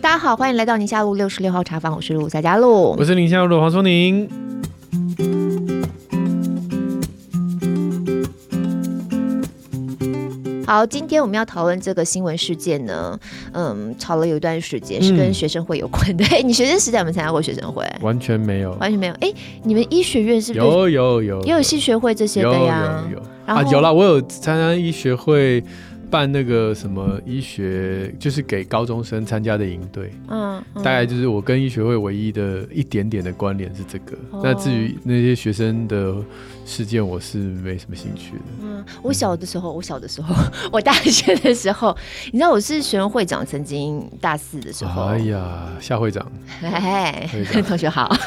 大家好，欢迎来到宁夏路六十六号茶坊，我是陆佳佳，露，我是宁夏路的黄松宁。好，今天我们要讨论这个新闻事件呢，嗯，吵了有一段时间，是跟学生会有关的。哎、嗯，你学生时代有没有参加过学生会？完全没有，完全没有。哎，你们医学院是不是有有有也有系学会这些的呀？有有有啊，有啦，我有参加医学会。办那个什么医学，就是给高中生参加的营队，嗯，嗯，大概就是我跟医学会唯一的一点点的关联是这个。哦、那至于那些学生的事件，我是没什么兴趣的。嗯，我小的时候，我小的时候，我大学的时候，你知道我是学生会长，曾经大四的时候，哎呀，夏会长，哎，同学好。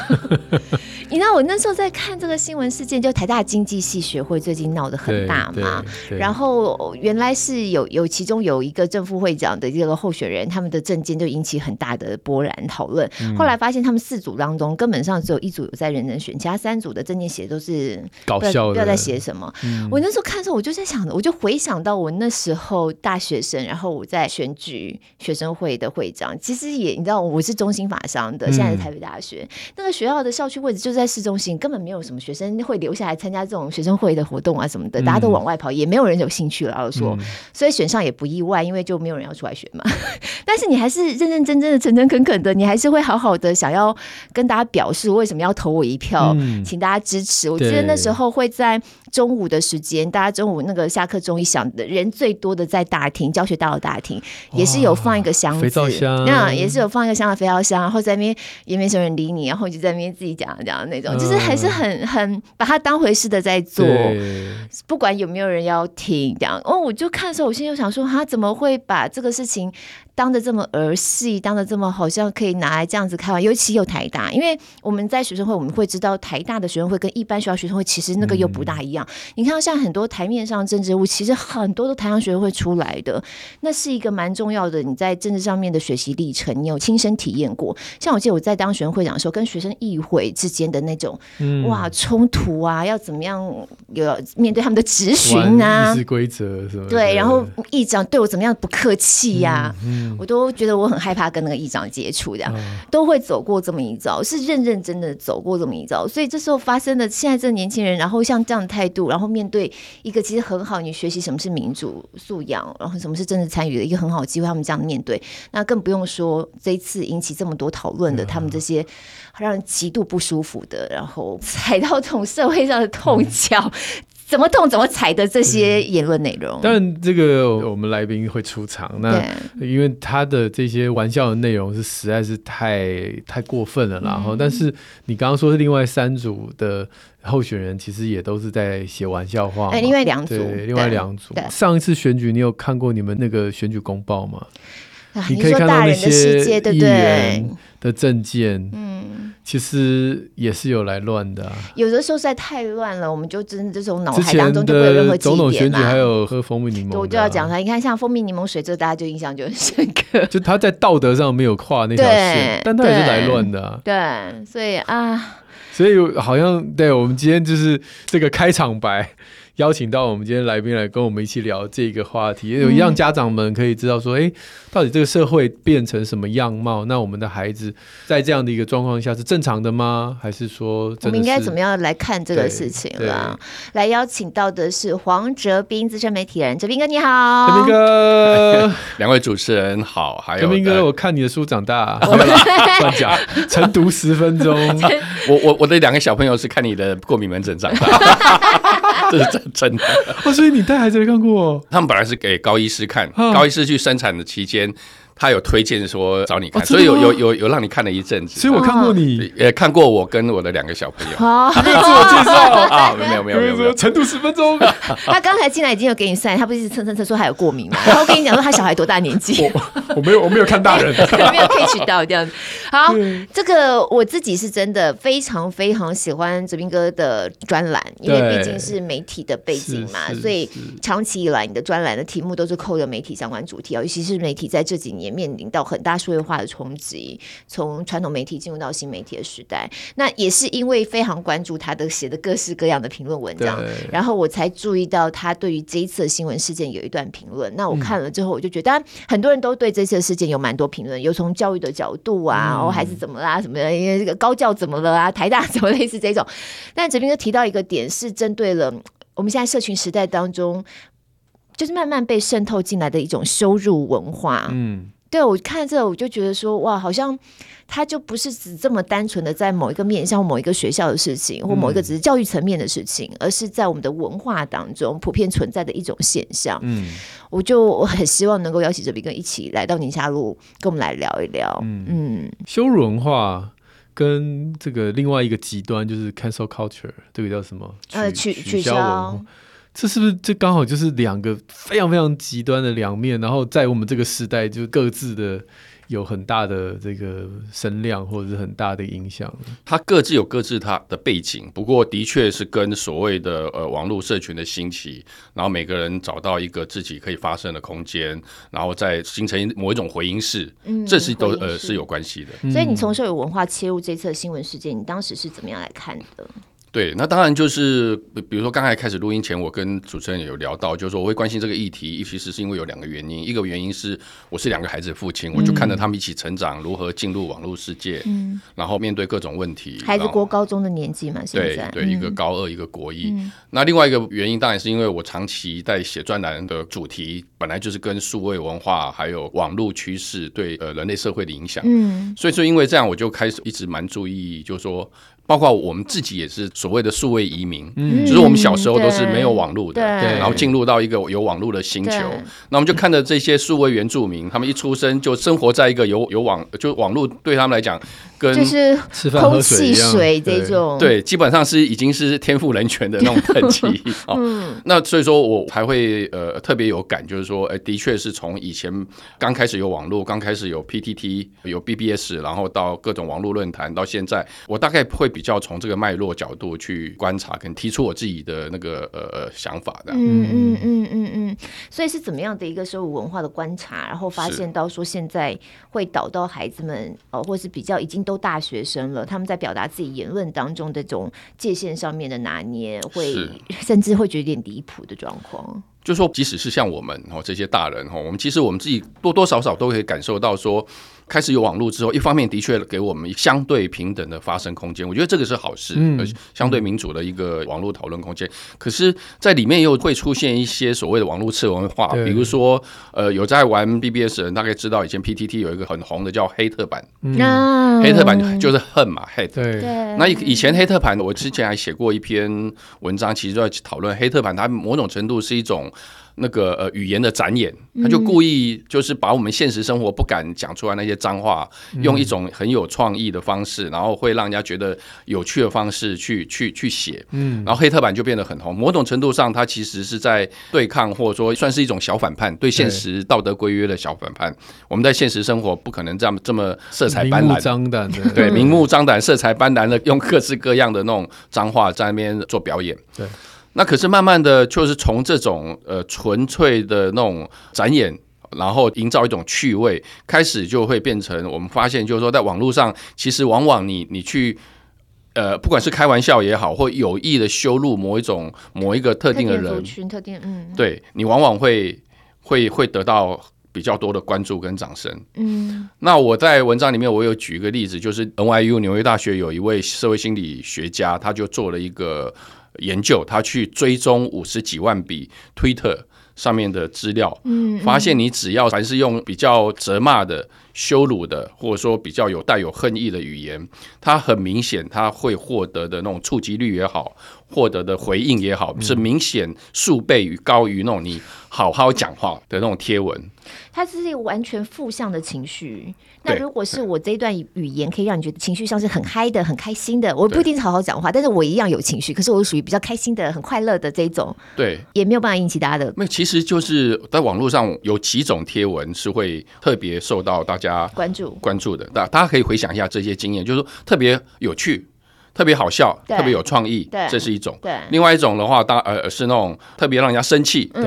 你知道我那时候在看这个新闻事件，就台大经济系学会最近闹得很大嘛，然后原来是有。有有其中有一个正副会长的这个候选人，他们的政见就引起很大的波澜讨论。嗯、后来发现他们四组当中根本上只有一组有在认真选，其他三组的证件写的都是搞笑的，不知道在写什么。嗯、我那时候看的时候，我就在想，我就回想到我那时候大学生，然后我在选举学生会的会长，其实也你知道我是中心法商的，现在是台北大学、嗯、那个学校的校区位置就在市中心，根本没有什么学生会留下来参加这种学生会的活动啊什么的，大家都往外跑，嗯、也没有人有兴趣了。然后说，嗯、所以。选上也不意外，因为就没有人要出来选嘛。但是你还是认认真真的、诚诚恳恳的，你还是会好好的想要跟大家表示为什么要投我一票，嗯、请大家支持。我记得那时候会在中午的时间，大家中午那个下课钟一响的人最多的在大厅教学大楼大厅，也是有放一个箱子，肥皂箱，那也是有放一个箱的肥皂箱，然后在那边也没什么人理你，然后就在那边自己讲讲那种，嗯、就是还是很很把它当回事的在做，不管有没有人要听这样。哦，我就看的时候，我心里就想说，他怎么会把这个事情当的这么儿戏，当的这么好像可以拿来这样子开玩笑？尤其有台大，因为我们在学生会，我们会知道台大的学生会跟一般学校学生会其实那个又不大一样。嗯、你看到像很多台面上政治物，其实很多都台上学生会出来的，那是一个蛮重要的。你在政治上面的学习历程，你有亲身体验过？像我记得我在当学生会长的时候，跟学生议会之间的那种、嗯、哇冲突啊，要怎么样有面对他们的质询啊，议事规则是吧？对，然后议长对我怎么样不客气呀、啊？嗯嗯、我都觉得我很害怕跟那个议长接触的，嗯、都会走过这么一遭，是认认真的走过这么一遭。所以这时候发生的，现在这年轻人，然后像这样的态度，然后面对一个其实很好，你学习什么是民主素养，然后什么是政治参与的一个很好的机会，他们这样面对，那更不用说这一次引起这么多讨论的，嗯、他们这些让人极度不舒服的，然后踩到这种社会上的痛脚。嗯怎么动怎么踩的这些言论内容，但这个我们来宾会出场，那因为他的这些玩笑的内容是实在是太太过分了，然后，但是你刚刚说是另外三组的候选人，其实也都是在写玩笑话。哎，另外两组，对，另外两组。上一次选举，你有看过你们那个选举公报吗？你可以看到那些议员的证件，嗯，其实也是有来乱的。有的时候实在太乱了，我们就真的这种脑海当中就没有任何记忆点。总统选举还有喝蜂蜜柠檬，我就要讲他。你看，像蜂蜜柠檬水，这大家就印象就很深刻。就他在道德上没有跨那条线，但他也是来乱的。对，所以啊，所以好像对我们今天就是这个开场白。邀请到我们今天来宾来跟我们一起聊这个话题，有让家长们可以知道说，哎、欸，到底这个社会变成什么样貌？那我们的孩子在这样的一个状况下是正常的吗？还是说是，我们应该怎么样来看这个事情了？来邀请到的是黄哲斌，资深媒体人，哲斌哥你好，哲斌哥，两位主持人好，还有哲斌哥，我看你的书长大，乱讲，晨读十分钟，我我我的两个小朋友是看你的过敏门诊长大，这是真。真的，哦，所以你带孩子来看过？他们本来是给高医师看，高医师去生产的期间。他有推荐说找你看，所以有有有有让你看了一阵子，所以我看过你，也看过我跟我的两个小朋友。好，自我介绍啊，没有没有没有没有，程度十分钟。他刚才进来已经有给你算，他不是蹭蹭蹭说还有过敏吗？然后跟你讲说他小孩多大年纪？我没有我没有看大人，没有 catch 到这样子。好，这个我自己是真的非常非常喜欢泽斌哥的专栏，因为毕竟是媒体的背景嘛，所以长期以来你的专栏的题目都是扣着媒体相关主题啊，尤其是媒体在这几年。年面临到很大数位化的冲击，从传统媒体进入到新媒体的时代。那也是因为非常关注他的写的各式各样的评论文章，然后我才注意到他对于这一次的新闻事件有一段评论。那我看了之后，我就觉得，当然很多人都对这次的事件有蛮多评论，有从教育的角度啊，哦，孩子怎么啦，什么的，因为这个高教怎么了啊，台大 怎么类似这种。但哲斌哥提到一个点，是针对了我们现在社群时代当中。就是慢慢被渗透进来的一种羞辱文化。嗯，对，我看这个，我就觉得说，哇，好像它就不是只这么单纯的在某一个面向某一个学校的事情，或某一个只是教育层面的事情，嗯，而是在我们的文化当中普遍存在的一种现象。嗯，我就我很希望能够邀请哲斌哥一起来到宁夏路，跟我们来聊一聊。嗯，嗯，羞辱文化跟这个另外一个极端就是 cancel culture，这个叫什么？呃，取取消文化。这是不是这刚好就是两个非常非常极端的两面？然后在我们这个时代，就各自的有很大的这个声量，或者是很大的影响。它各自有各自它的背景，不过的确是跟所谓的呃网络社群的兴起，然后每个人找到一个自己可以发声的空间，然后再形成某一种回音室，嗯，这是都呃是有关系的。所以你从社会文化切入这次新闻事件，你当时是怎么样来看的？对，那当然就是，比如说刚才开始录音前，我跟主持人有聊到，就是说我会关心这个议题，其实是因为有两个原因，一个原因是我是两个孩子的父亲，嗯、我就看着他们一起成长，如何进入网络世界，嗯，然后面对各种问题。孩子国高中的年纪嘛，现在对对，一个高二，一个国一。嗯、那另外一个原因当然是因为我长期在写专栏的主题本来就是跟数位文化还有网络趋势对呃人类社会的影响，嗯，所以说因为这样，我就开始一直蛮注意，就是说。包括我们自己也是所谓的数位移民，嗯，就是我们小时候都是没有网络的，对。然后进入到一个有网络的星球，那我们就看着这些数位原住民，他们一出生就生活在一个有有网，就网络对他们来讲。跟就是吃饭喝水这种，对，基本上是已经是天赋人权的那种等级。嗯，那所以说我还会呃特别有感，就是说，哎，的确是从以前刚开始有网络，刚开始有 PTT，有 BBS，然后到各种网络论坛，到现在，我大概会比较从这个脉络角度去观察，跟提出我自己的那个呃想法的。嗯嗯嗯嗯嗯，所以是怎么样的一个社会文化的观察，然后发现到说现在会导到孩子们哦，或是比较已经。都大学生了，他们在表达自己言论当中的这种界限上面的拿捏，会 甚至会觉得有点离谱的状况。就说，即使是像我们哦这些大人哈，我们其实我们自己多多少少都可以感受到说。开始有网络之后，一方面的确给我们相对平等的发声空间，我觉得这个是好事，嗯，相对民主的一个网络讨论空间。可是，在里面又会出现一些所谓的网络次文化，比如说，呃，有在玩 BBS 的人大概知道，以前 PTT 有一个很红的叫黑特版，嗯，黑特版就是恨嘛，hate。对，那以以前黑特版，我之前还写过一篇文章，其实就在讨论黑特版，它某种程度是一种。那个呃语言的展演，他就故意就是把我们现实生活不敢讲出来那些脏话，嗯、用一种很有创意的方式，然后会让人家觉得有趣的方式去去去写，嗯，然后黑特版就变得很红。某种程度上，它其实是在对抗，或者说算是一种小反叛，对现实道德规约的小反叛。我们在现实生活不可能这样这么色彩斑斓、明目张胆的，对，明目张胆、色彩斑斓的用各式各样的那种脏话在那边做表演，对。那可是慢慢的就是从这种呃纯粹的那种展演，然后营造一种趣味，开始就会变成我们发现，就是说在网络上，其实往往你你去呃不管是开玩笑也好，或有意的羞辱某一种某一个特定的人群特定，嗯，对你往往会会会得到比较多的关注跟掌声。嗯，那我在文章里面我有举一个例子，就是 NYU 纽约大学有一位社会心理学家，他就做了一个。研究，他去追踪五十几万笔 Twitter 上面的资料，嗯，发现你只要凡是用比较责骂的、羞辱的，或者说比较有带有恨意的语言，他很明显他会获得的那种触及率也好，获得的回应也好，是明显数倍于高于那种你好好讲话的那种贴文。它是一个完全负向的情绪。那如果是我这一段语言可以让你觉得情绪上是很嗨的、很开心的，我不一定是好好讲话，但是我一样有情绪。可是我属于比较开心的、很快乐的这一种，对，也没有办法引起大家的。那其实就是在网络上有几种贴文是会特别受到大家关注关注的。大大家可以回想一下这些经验，就是说特别有趣、特别好笑、特别有创意，这是一种。对，另外一种的话，当呃是那种特别让人家生气，对。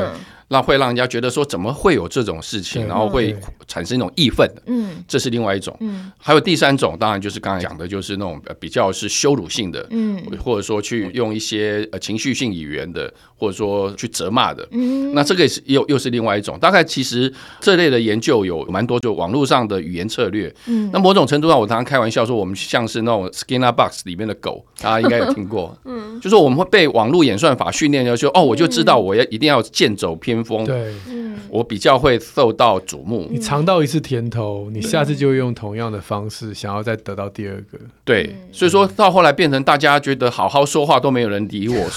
那会让人家觉得说，怎么会有这种事情？然后会产生一种义愤的，嗯，这是另外一种，嗯，还有第三种，当然就是刚才讲的，就是那种比较是羞辱性的，嗯，或者说去用一些呃情绪性语言的，或者说去责骂的，嗯，那这个也是又又是另外一种。大概其实这类的研究有蛮多，就网络上的语言策略，嗯，那某种程度上，我常常开玩笑说，我们像是那种 Skinner Box 里面的狗，大家应该有听过，嗯，就是我们会被网络演算法训练，要说哦，我就知道我要一定要剑走偏锋，对，我比较会受到瞩目。你尝到一次甜头，你下次就会用同样的方式想要再得到第二个。对，所以说到后来变成大家觉得好好说话都没有人理我。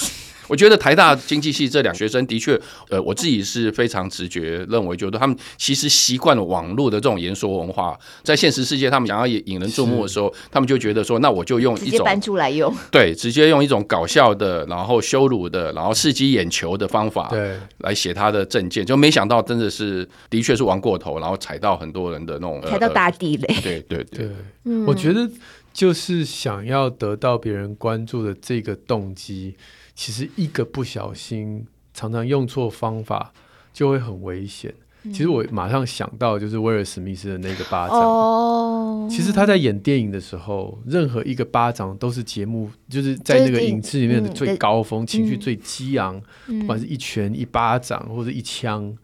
我觉得台大经济系这两学生的确，呃，我自己是非常直觉认为，就是他们其实习惯了网络的这种言说文化，在现实世界他们想要引引人注目的时候，他们就觉得说，那我就用一种搬出来用，对，直接用一种搞笑的，然后羞辱的，然后刺激眼球的方法，对，来写他的政见，就没想到真的是的确是玩过头，然后踩到很多人的那种踩到大地雷，对对对，对，我觉得就是想要得到别人关注的这个动机。其实一个不小心，常常用错方法，就会很危险。嗯、其实我马上想到就是威尔史密斯的那个巴掌。哦，其实他在演电影的时候，任何一个巴掌都是节目，就是在那个影视里面的最高峰，嗯、情绪最激昂，嗯、不管是一拳、一巴掌或者一枪。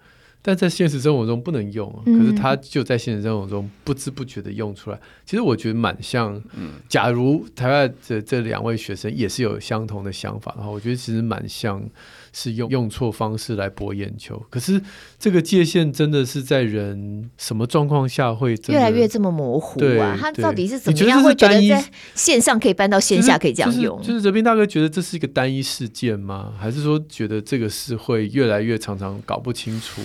但在现实生活中不能用，可是他就在现实生活中不知不觉的用出来。其实我觉得蛮像，假如台湾的这两位学生也是有相同的想法的话，我觉得其实蛮像是用用错方式来博眼球。可是这个界限真的是在人什么状况下会越来越这么模糊啊？他到底是怎么样会觉得在线上可以搬到线下可以这样用？就是哲斌大哥觉得这是一个单一事件吗？还是说觉得这个是会越来越常常搞不清楚？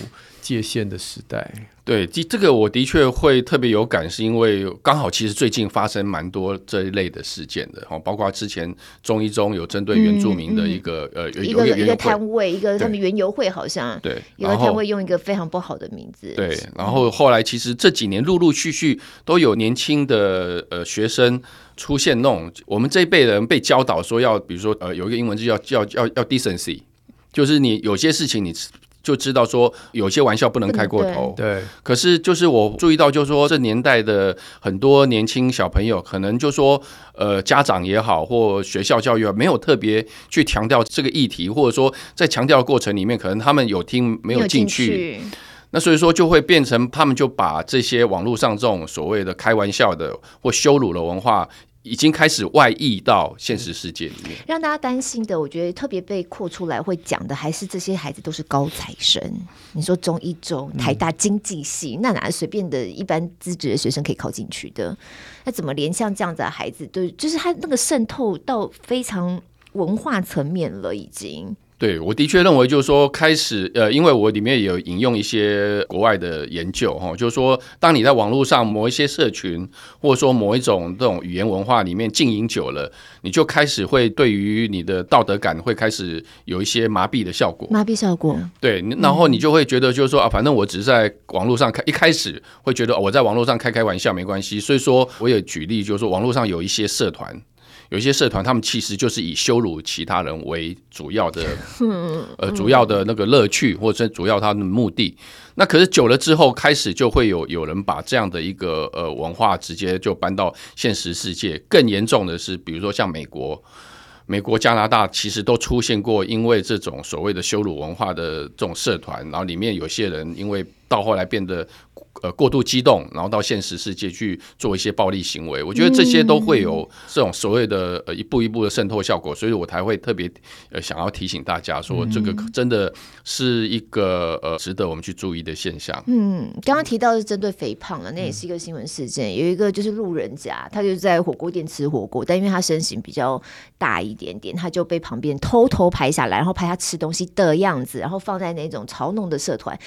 界限的时代，对，这这个我的确会特别有感，是因为刚好其实最近发生蛮多这一类的事件的哈，包括之前中一中有针对原住民的一个、嗯嗯、呃一个一个摊位，一个他们原游会好像对，有个摊位用一个非常不好的名字，对，然后后来其实这几年陆陆续续都有年轻的呃学生出现那种我们这一辈人被教导说要，比如说呃有一个英文字叫叫叫要 decency，就是你有些事情你。就知道说有些玩笑不能开过头，对。可是就是我注意到，就是说这年代的很多年轻小朋友，可能就说呃家长也好，或学校教育没有特别去强调这个议题，或者说在强调的过程里面，可能他们有听没有进去。那所以说就会变成他们就把这些网络上这种所谓的开玩笑的或羞辱的文化。已经开始外溢到现实世界里面，让大家担心的，我觉得特别被扩出来会讲的，还是这些孩子都是高材生。你说中一中、台大经济系，那哪随便的一般资质的学生可以考进去的？那怎么连像这样子的孩子，都，就是他那个渗透到非常文化层面了，已经。对，我的确认为，就是说，开始，呃，因为我里面也有引用一些国外的研究，哈，就是说，当你在网络上某一些社群，或者说某一种这种语言文化里面经营久了，你就开始会对于你的道德感会开始有一些麻痹的效果。麻痹效果。对，然后你就会觉得，就是说啊，反正我只是在网络上开，一开始会觉得我在网络上开开玩笑没关系，所以说我也举例，就是说网络上有一些社团。有一些社团，他们其实就是以羞辱其他人为主要的，呃，主要的那个乐趣，或者是主要他的目的。那可是久了之后，开始就会有有人把这样的一个呃文化直接就搬到现实世界。更严重的是，比如说像美国、美国、加拿大，其实都出现过因为这种所谓的羞辱文化的这种社团，然后里面有些人因为到后来变得。呃，过度激动，然后到现实世界去做一些暴力行为，我觉得这些都会有这种所谓的呃一步一步的渗透效果，所以我才会特别呃想要提醒大家说，这个真的是一个呃值得我们去注意的现象。嗯，刚刚提到是针对肥胖了，那也是一个新闻事件。有一个就是路人甲，他就在火锅店吃火锅，但因为他身形比较大一点点，他就被旁边偷偷拍下来，然后拍他吃东西的样子，然后放在那种嘲弄的社团，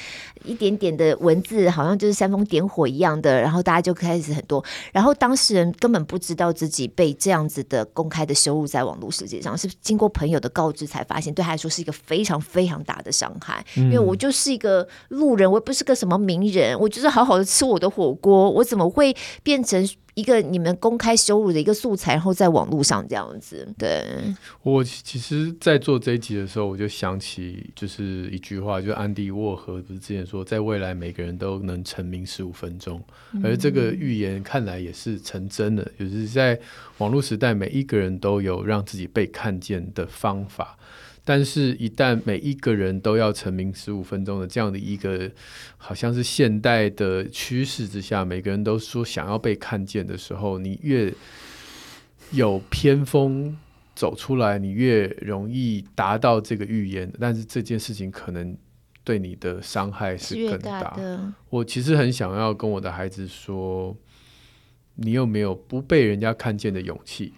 一点点的文字好像就是。煽风点火一样的，然后大家就开始很多，然后当事人根本不知道自己被这样子的公开的羞辱在网络世界上，是经过朋友的告知才发现，对他来说是一个非常非常大的伤害。嗯、因为我就是一个路人，我也不是个什么名人，我就是好好的吃我的火锅，我怎么会变成？一个你们公开羞辱的一个素材，然后在网络上这样子。对，我其实，在做这一集的时候，我就想起就是一句话，就是安迪沃荷不是之前说，在未来每个人都能成名十五分钟，而这个预言看来也是成真的，就是在网络时代，每一个人都有让自己被看见的方法。但是，一旦每一个人都要成名十五分钟的这样的一个，好像是现代的趋势之下，每个人都说想要被看见的时候，你越有偏锋走出来，你越容易达到这个预言。但是这件事情可能对你的伤害是更大。大的。我其实很想要跟我的孩子说，你有没有不被人家看见的勇气？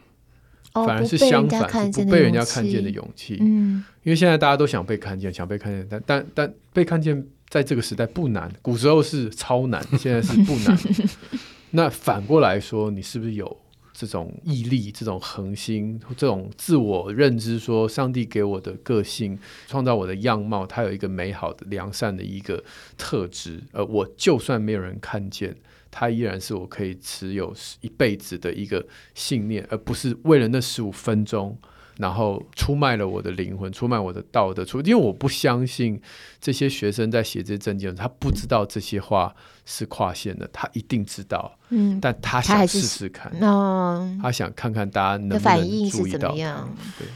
反而是相反，是不被人家看见的勇气。嗯，因为现在大家都想被看见，想被看见，但但但被看见在这个时代不难，古时候是超难，现在是不难。那反过来说，你是不是有这种毅力、这种恒心、这种自我认知？说上帝给我的个性，创造我的样貌，它有一个美好的、良善的一个特质。呃，我就算没有人看见。它依然是我可以持有一辈子的一个信念，而不是为了那十五分钟，然后出卖了我的灵魂，出卖我的道德。出，因为我不相信这些学生在写这些证件，他不知道这些话是跨线的，他一定知道。嗯，但他想试试看，他，他想看看大家能不能注意到。对。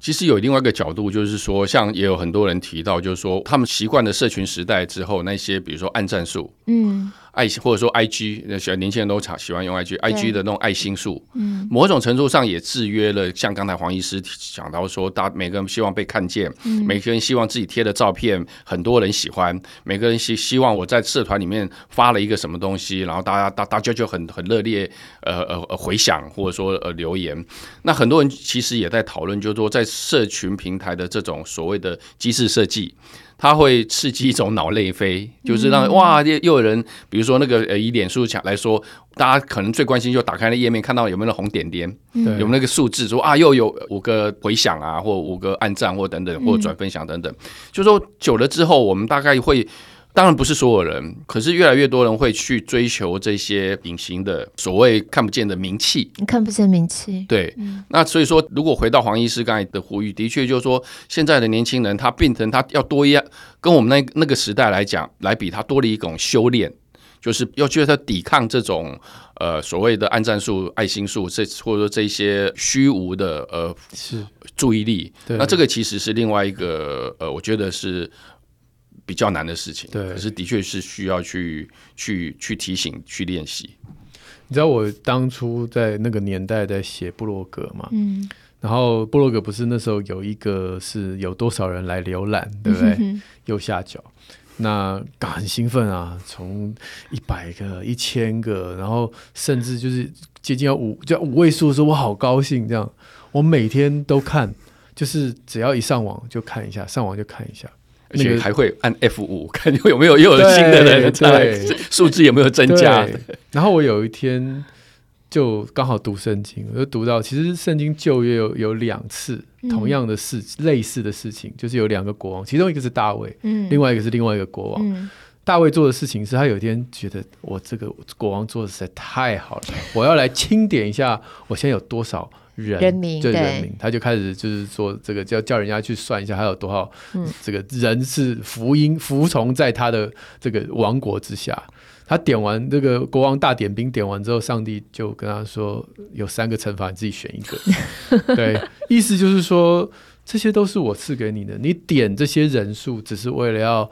其实有另外一个角度，就是说，像也有很多人提到，就是说，他们习惯了社群时代之后，那些比如说暗战术，嗯。爱或者说 I G，那喜欢年轻人都常喜欢用 I G，I G 的那种爱心数，嗯，某种程度上也制约了。像刚才黄医师讲到说，大家每个人希望被看见，嗯，每个人希望自己贴的照片很多人喜欢，每个人希希望我在社团里面发了一个什么东西，然后大家大大家就很很热烈，呃呃回响或者说呃留言。那很多人其实也在讨论，就是说在社群平台的这种所谓的机制设计。它会刺激一种脑内啡，就是让哇，又又有人，比如说那个呃，以脸书来说，大家可能最关心就打开那页面，看到有没有那红点点，有没有那个数字，说啊，又有五个回响啊，或五个按赞，或等等，或转分享等等，就是说久了之后，我们大概会。当然不是所有人，可是越来越多人会去追求这些隐形的所谓看不见的名气。你看不见名气，对。嗯、那所以说，如果回到黄医师刚才的呼吁，的确就是说，现在的年轻人他变成他要多一样，跟我们那那个时代来讲来比，他多了一种修炼，就是要觉得他抵抗这种呃所谓的暗战术、爱心术，这或者说这些虚无的呃是注意力。那这个其实是另外一个呃，我觉得是。比较难的事情，对，可是的确是需要去去去提醒、去练习。你知道我当初在那个年代在写布洛格嘛？嗯，然后布洛格不是那时候有一个是有多少人来浏览，对不对？嗯、哼哼右下角，那很兴奋啊，从一百个、一千个，然后甚至就是接近要五就五位数的时候，我好高兴，这样我每天都看，就是只要一上网就看一下，上网就看一下。而且还会按 F 五 看有没有又有新的人在，数字有没有增加。然后我有一天就刚好读圣经，我就读到其实圣经旧约有有两次同样的事、嗯、类似的事情，就是有两个国王，其中一个是大卫，嗯，另外一个是另外一个国王。嗯、大卫做的事情是他有一天觉得我这个国王做的实在太好了，我要来清点一下我现在有多少。人，人民对人民，他就开始就是说这个叫叫人家去算一下，还有多少这个人是福音服从在他的这个王国之下。他点完这个国王大点兵点完之后，上帝就跟他说有三个惩罚，你自己选一个。对，意思就是说这些都是我赐给你的，你点这些人数只是为了要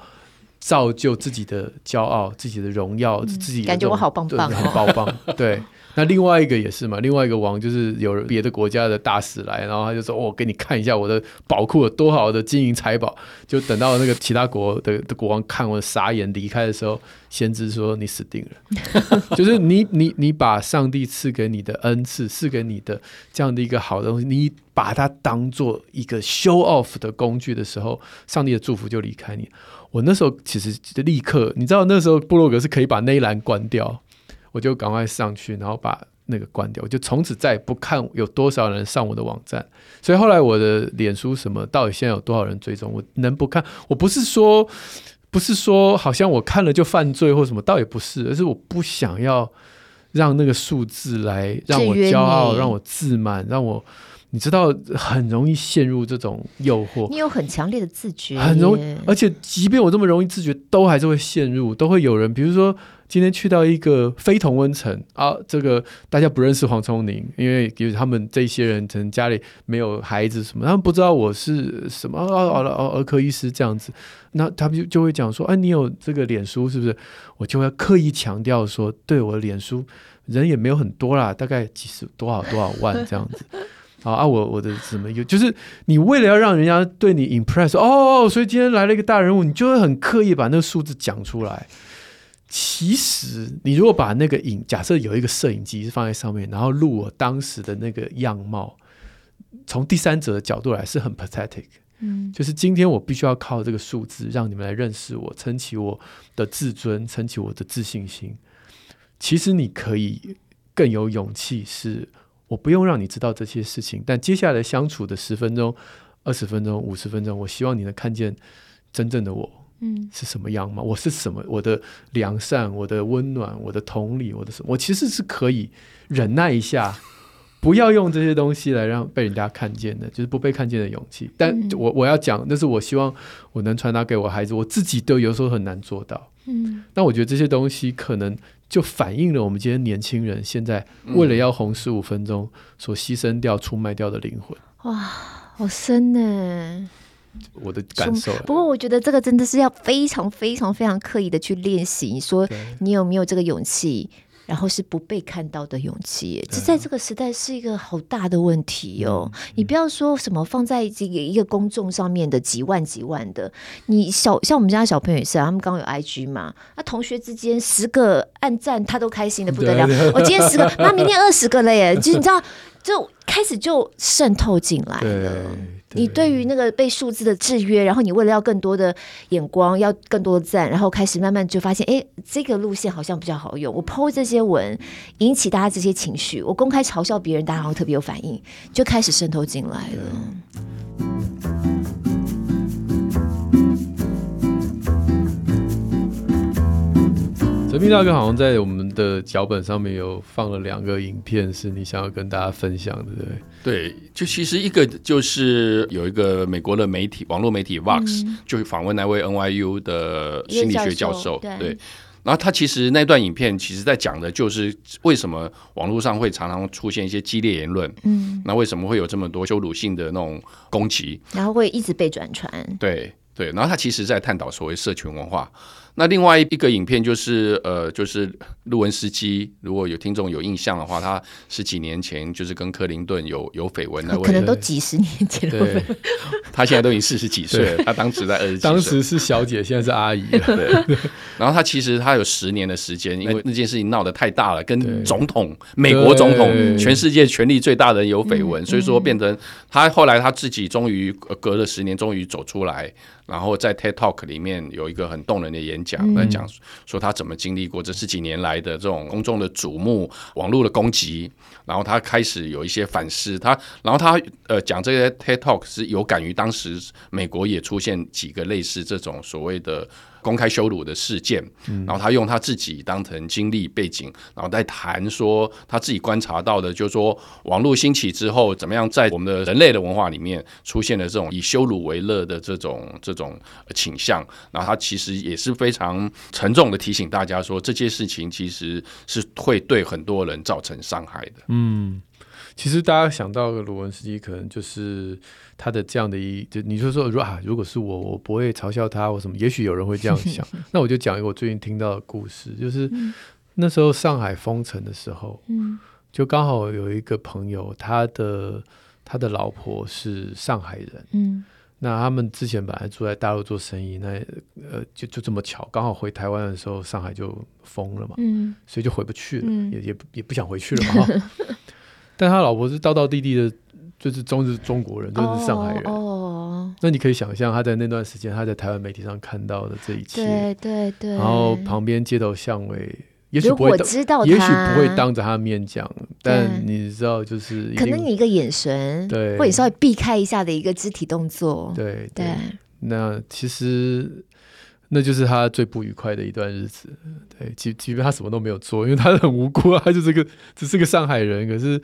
造就自己的骄傲、自己的荣耀、嗯、自己的感觉我好棒棒、哦，很棒棒，对。那另外一个也是嘛，另外一个王就是有别的国家的大使来，然后他就说：“我、哦、给你看一下我的宝库有多好的金银财宝。”就等到那个其他国的国王看完傻眼离开的时候，先知说：“你死定了。”就是你你你把上帝赐给你的恩赐，赐给你的这样的一个好的东西，你把它当做一个 show off 的工具的时候，上帝的祝福就离开你。我那时候其实立刻，你知道那时候布洛格是可以把那一栏关掉。我就赶快上去，然后把那个关掉。我就从此再也不看有多少人上我的网站。所以后来我的脸书什么，到底现在有多少人追踪？我能不看？我不是说，不是说好像我看了就犯罪或什么，倒也不是，而是我不想要让那个数字来让我骄傲，让我自满，让我。你知道很容易陷入这种诱惑，你有很强烈的自觉，很容易，而且即便我这么容易自觉，都还是会陷入，都会有人，比如说今天去到一个非同温层啊，这个大家不认识黄聪宁，因为比如他们这些人可能家里没有孩子什么，他们不知道我是什么哦哦哦儿科医师这样子，那他们就就会讲说，哎，你有这个脸书是不是？我就会刻意强调说，对，我的脸书人也没有很多啦，大概几十多少多少万这样子。好 啊，我我的什么有，就是你为了要让人家对你 impress 哦，所以今天来了一个大人物，你就会很刻意把那个数字讲出来。其实你如果把那个影，假设有一个摄影机放在上面，然后录我当时的那个样貌，从第三者的角度来是很 pathetic。嗯，就是今天我必须要靠这个数字让你们来认识我，撑起我的自尊，撑起我的自信心。其实你可以更有勇气是。我不用让你知道这些事情，但接下来相处的十分钟、二十分钟、五十分钟，我希望你能看见真正的我，嗯，是什么样吗？我是什么？我的良善，我的温暖，我的同理，我的什么？我其实是可以忍耐一下，不要用这些东西来让被人家看见的，就是不被看见的勇气。但我我要讲，那是我希望我能传达给我孩子，我自己都有时候很难做到。嗯，那我觉得这些东西可能。就反映了我们今天年轻人现在为了要红十五分钟所牺牲掉、出卖掉的灵魂。哇，好深呢！我的感受。不过我觉得这个真的是要非常非常非常刻意的去练习。你说你有没有这个勇气？然后是不被看到的勇气，这在这个时代是一个好大的问题哦。嗯、你不要说什么放在这个一个公众上面的几万几万的，你小像我们家小朋友也是啊，他们刚刚有 IG 嘛，那同学之间十个按赞，他都开心的不得了。我今天十个，那明天二十个了耶，就你知道，就开始就渗透进来了。你对于那个被数字的制约，然后你为了要更多的眼光，要更多的赞，然后开始慢慢就发现，哎，这个路线好像比较好用。我 po 这些文，引起大家这些情绪，我公开嘲笑别人，大家好像特别有反应，就开始渗透进来了。哲斌大哥好像在我们的脚本上面有放了两个影片，是你想要跟大家分享的，对？对，就其实一个就是有一个美国的媒体，网络媒体 Vox，嗯，就访问那位 NYU 的心理学教授，对，对。然后他其实那段影片，其实在讲的就是为什么网络上会常常出现一些激烈言论，嗯，那为什么会有这么多羞辱性的那种攻击，然后会一直被转传，对对。然后他其实在探讨所谓社群文化。那另外一个影片就是呃，就是路文斯基，如果有听众有印象的话，他十几年前就是跟克林顿有有绯闻那位，可能都几十年前了。对，他现在都已经四十几岁了，他当时在二十几岁，当时是小姐，现在是阿姨了。对，然后他其实他有十年的时间，因为那件事情闹得太大了，跟总统、美国总统、全世界权力最大的人有绯闻，所以说变成他后来他自己终于隔了十年，终于走出来。然后在 TED Talk 里面有一个很动人的演讲，来讲说他怎么经历过这十几年来的这种公众的瞩目、网络的攻击，然后他开始有一些反思。他，然后他呃讲这些 TED Talk 是有感于当时美国也出现几个类似这种所谓的。公开羞辱的事件，然后他用他自己当成经历背景，然后在谈说他自己观察到的，就是说网络兴起之后，怎么样在我们的人类的文化里面出现了这种以羞辱为乐的这种这种倾向。然后他其实也是非常沉重的提醒大家说，这些事情其实是会对很多人造成伤害的。嗯。其实大家想到的鲁文斯基，可能就是他的这样的一，就你就说说啊，如果是我，我不会嘲笑他或什么。也许有人会这样想。那我就讲一个我最近听到的故事，就是那时候上海封城的时候，就刚好有一个朋友，他的他的老婆是上海人，那他们之前本来住在大陆做生意，那呃就就这么巧，刚好回台湾的时候，上海就封了嘛，所以就回不去了，也也也不想回去了嘛。但他老婆是道道地地的，就是中日中国人，就是上海人。哦，那你可以想象他在那段时间，他在台湾媒体上看到的这一切。对对对。然后旁边街头巷尾，也许不会知道，也许不会当着他面讲，但你知道，就是可能你一个眼神，对，或者稍微避开一下的一个肢体动作，对对。那其实。那就是他最不愉快的一段日子。对，即即便他什么都没有做，因为他很无辜啊，他就是个只是个上海人。可是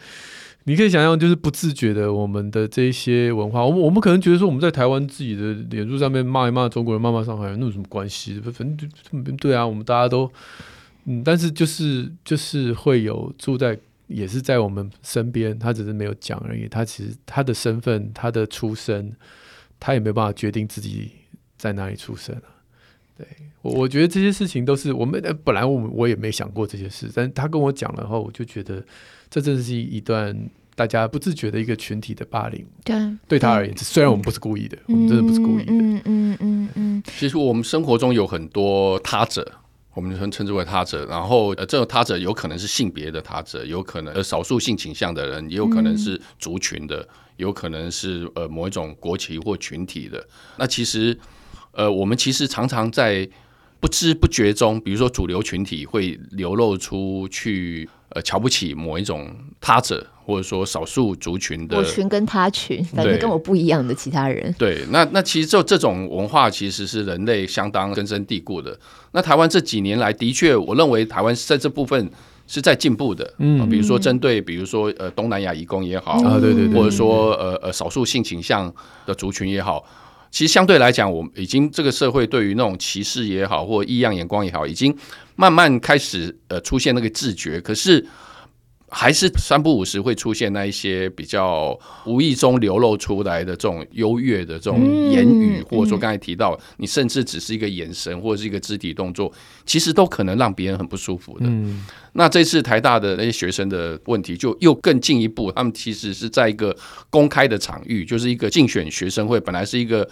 你可以想象，就是不自觉的，我们的这些文化，我们我们可能觉得说，我们在台湾自己的脸书上面骂一骂中国人，骂骂上海人，那有什么关系？反正就对啊，我们大家都嗯，但是就是就是会有住在。也是在我们身边，他只是没有讲而已。他其实他的身份、他的出身，他也没有办法决定自己在哪里出生啊。对，我，我觉得这些事情都是我们本来我们我也没想过这些事，但他跟我讲了后，我就觉得这真是一段大家不自觉的一个群体的霸凌。对，对他而言，虽然我们不是故意的，我们真的不是故意的。嗯嗯嗯嗯。其实我们生活中有很多他者。我们称称之为他者，然后呃，这个他者有可能是性别的他者，有可能呃少数性倾向的人，也有可能是族群的，有可能是呃某一种国旗或群体的。那其实呃，我们其实常常在不知不觉中，比如说主流群体会流露出去呃瞧不起某一种他者。或者说少数族群的，我群跟他群，反正跟我不一样的其他人。对，那那其实就这种文化其实是人类相当根深蒂固的。那台湾这几年来的确，我认为台湾在这部分是在进步的。嗯，比如说针对，比如说呃东南亚移工也好，啊对对对，或者说呃呃少数性倾向的族群也好，其实相对来讲，我们已经这个社会对于那种歧视也好，或异样眼光也好，已经慢慢开始呃出现那个自觉。可是。还是三不五时会出现那一些比较无意中流露出来的这种优越的这种言语，或者说刚才提到，你甚至只是一个眼神或者是一个肢体动作，其实都可能让别人很不舒服的。那这次台大的那些学生的问题就又更进一步，他们其实是在一个公开的场域，就是一个竞选学生会，本来是一个。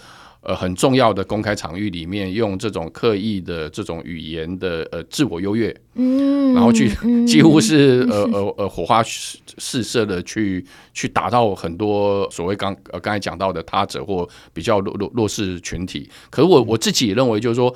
呃，很重要的公开场域里面，用这种刻意的这种语言的呃自我优越，嗯，然后去几乎是呃呃呃火花四射的去去打到很多所谓刚呃刚才讲到的他者或比较弱弱弱势群体。可是我我自己也认为，就是说。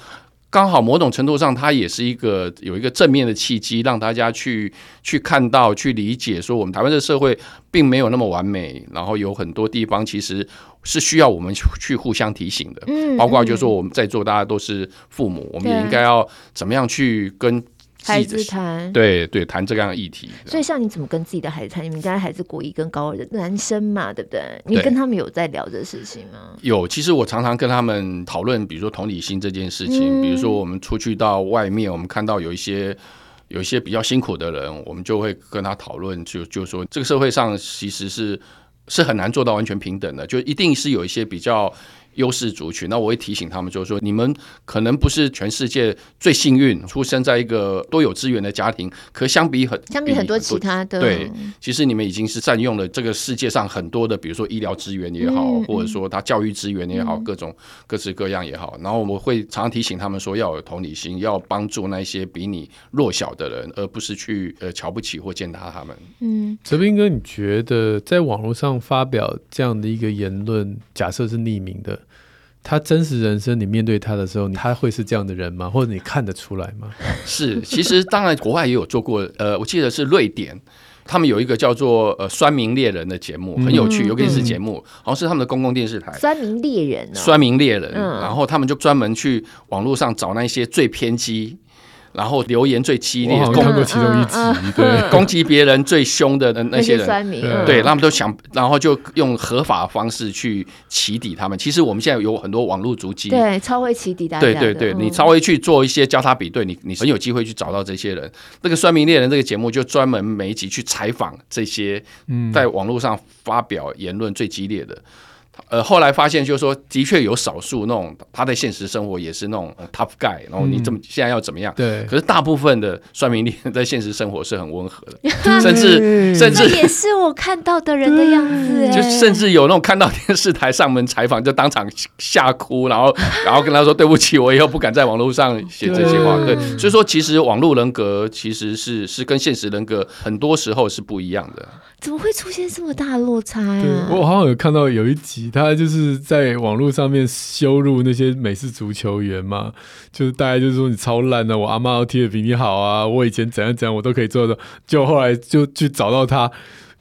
刚好某种程度上，它也是一个有一个正面的契机，让大家去去看到、去理解，说我们台湾这个社会并没有那么完美，然后有很多地方其实是需要我们去互相提醒的。嗯，包括就是说我们在座大家都是父母，我们也应该要怎么样去跟。孩子谈对对谈这样的议题，所以像你怎么跟自己的孩子谈？你们家孩子国一跟高二的男生嘛，对不对？你跟他们有在聊这事情吗？有，其实我常常跟他们讨论，比如说同理心这件事情。嗯、比如说我们出去到外面，我们看到有一些有一些比较辛苦的人，我们就会跟他讨论，就就说这个社会上其实是是很难做到完全平等的，就一定是有一些比较。优势族群，那我会提醒他们，就是说，你们可能不是全世界最幸运，出生在一个多有资源的家庭，可相比很相比很多其他的，对，其实你们已经是占用了这个世界上很多的，比如说医疗资源也好，嗯、或者说他教育资源也好，嗯、各种各式各样也好。然后我们会常常提醒他们说，要有同理心，要帮助那些比你弱小的人，而不是去呃瞧不起或践踏他们。嗯，泽斌哥，你觉得在网络上发表这样的一个言论，假设是匿名的？他真实人生，你面对他的时候，他会是这样的人吗？或者你看得出来吗？是，其实当然，国外也有做过。呃，我记得是瑞典，他们有一个叫做呃“酸民猎人”的节目，很有趣，有个电视节目，好像是他们的公共电视台。酸民猎人，酸民猎人，然后他们就专门去网络上找那些最偏激。然后留言最激烈，我看过其中一集，对，攻击别人最凶的那些人，些嗯、对，他们都想，然后就用合法方式去起底他们。其实我们现在有很多网络足迹，对，超会起底大家。对对对，你稍微去做一些交叉比对，你你很有机会去找到这些人。那个酸民猎人这个节目就专门每一集去采访这些在网络上发表言论最激烈的。呃，后来发现就是说，的确有少数那种他在现实生活也是那种 tough guy，然后你怎么现在要怎么样？对。可是大部分的算命力在现实生活是很温和的，甚至甚至也是我看到的人的样子。就甚至有那种看到电视台上门采访就当场吓哭，然后 然后跟他说对不起，我以后不敢在网络上写这些话。对。所以说，其实网络人格其实是是跟现实人格很多时候是不一样的。怎么会出现这么大的落差啊？我好像有看到有一集。他就是在网络上面羞辱那些美式足球员嘛，就是大概就是说你超烂的，我阿妈都踢的比你好啊，我以前怎样怎样我都可以做到，就后来就去找到他，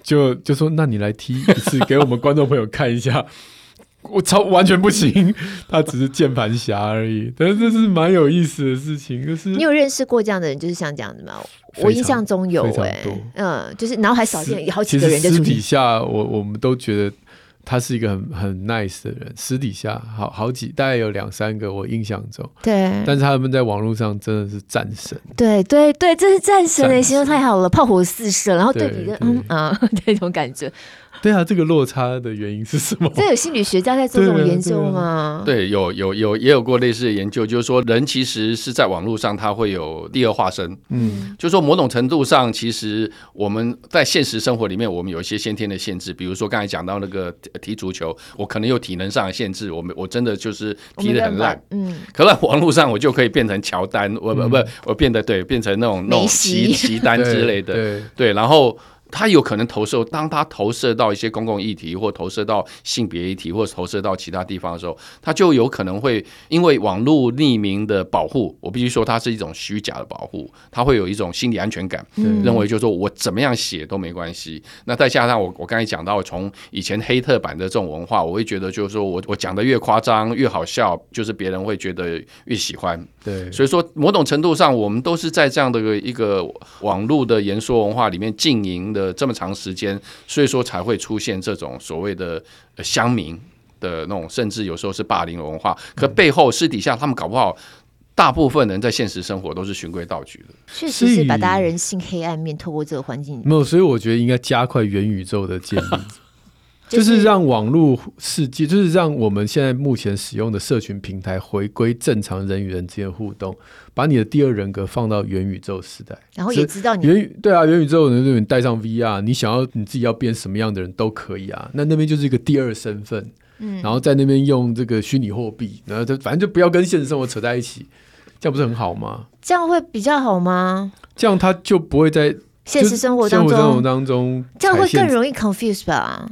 就就说那你来踢一次给我们观众朋友看一下，我超完全不行，他只是键盘侠而已。但是这是蛮有意思的事情，就是你有认识过这样的人，就是像这样子吗？我印象中有哎、欸，嗯，就是然后还少见有好几个人就私底下我我们都觉得。他是一个很很 nice 的人，私底下好好几，大概有两三个我印象中，对，但是他们在网络上真的是战神，对对对，这是战神的，形容太好了，炮火四射，然后对比的嗯啊 那种感觉。对啊，这个落差的原因是什么？这有心理学家在做这种研究吗？对，有有有也有过类似的研究，就是说人其实是在网络上他会有第二化身，嗯，就是说某种程度上，其实我们在现实生活里面，我们有一些先天的限制，比如说刚才讲到那个踢足球，我可能有体能上的限制，我们我真的就是踢得很烂，嗯，可在网络上我就可以变成乔丹，我不不，我变得对，变成那种那种齐齐丹之类的，对对，然后。他有可能投射，当他投射到一些公共议题，或投射到性别议题，或投射到其他地方的时候，他就有可能会因为网络匿名的保护，我必须说它是一种虚假的保护，他会有一种心理安全感，嗯、认为就是说我怎么样写都没关系。那再加上我我刚才讲到，从以前黑特版的这种文化，我会觉得就是说我我讲的越夸张越好笑，就是别人会觉得越喜欢。对，所以说某种程度上，我们都是在这样的一个网络的言说文化里面经营的。呃，这么长时间，所以说才会出现这种所谓的乡民的那种，甚至有时候是霸凌的文化。可背后私底下，他们搞不好，大部分人在现实生活都是循规蹈矩的。确实是把大家人性黑暗面透过这个环境。没有，所以我觉得应该加快元宇宙的建立。就是让网络世界，就是让我们现在目前使用的社群平台回归正常人与人之间互动，把你的第二人格放到元宇宙时代，然后也知道你元宇对啊，元宇宙能让你带上 VR，你想要你自己要变什么样的人都可以啊。那那边就是一个第二身份，嗯，然后在那边用这个虚拟货币，然后就反正就不要跟现实生活扯在一起，这样不是很好吗？这样会比较好吗？这样他就不会在现实生活当中，生活当中这样会更容易 confuse 吧？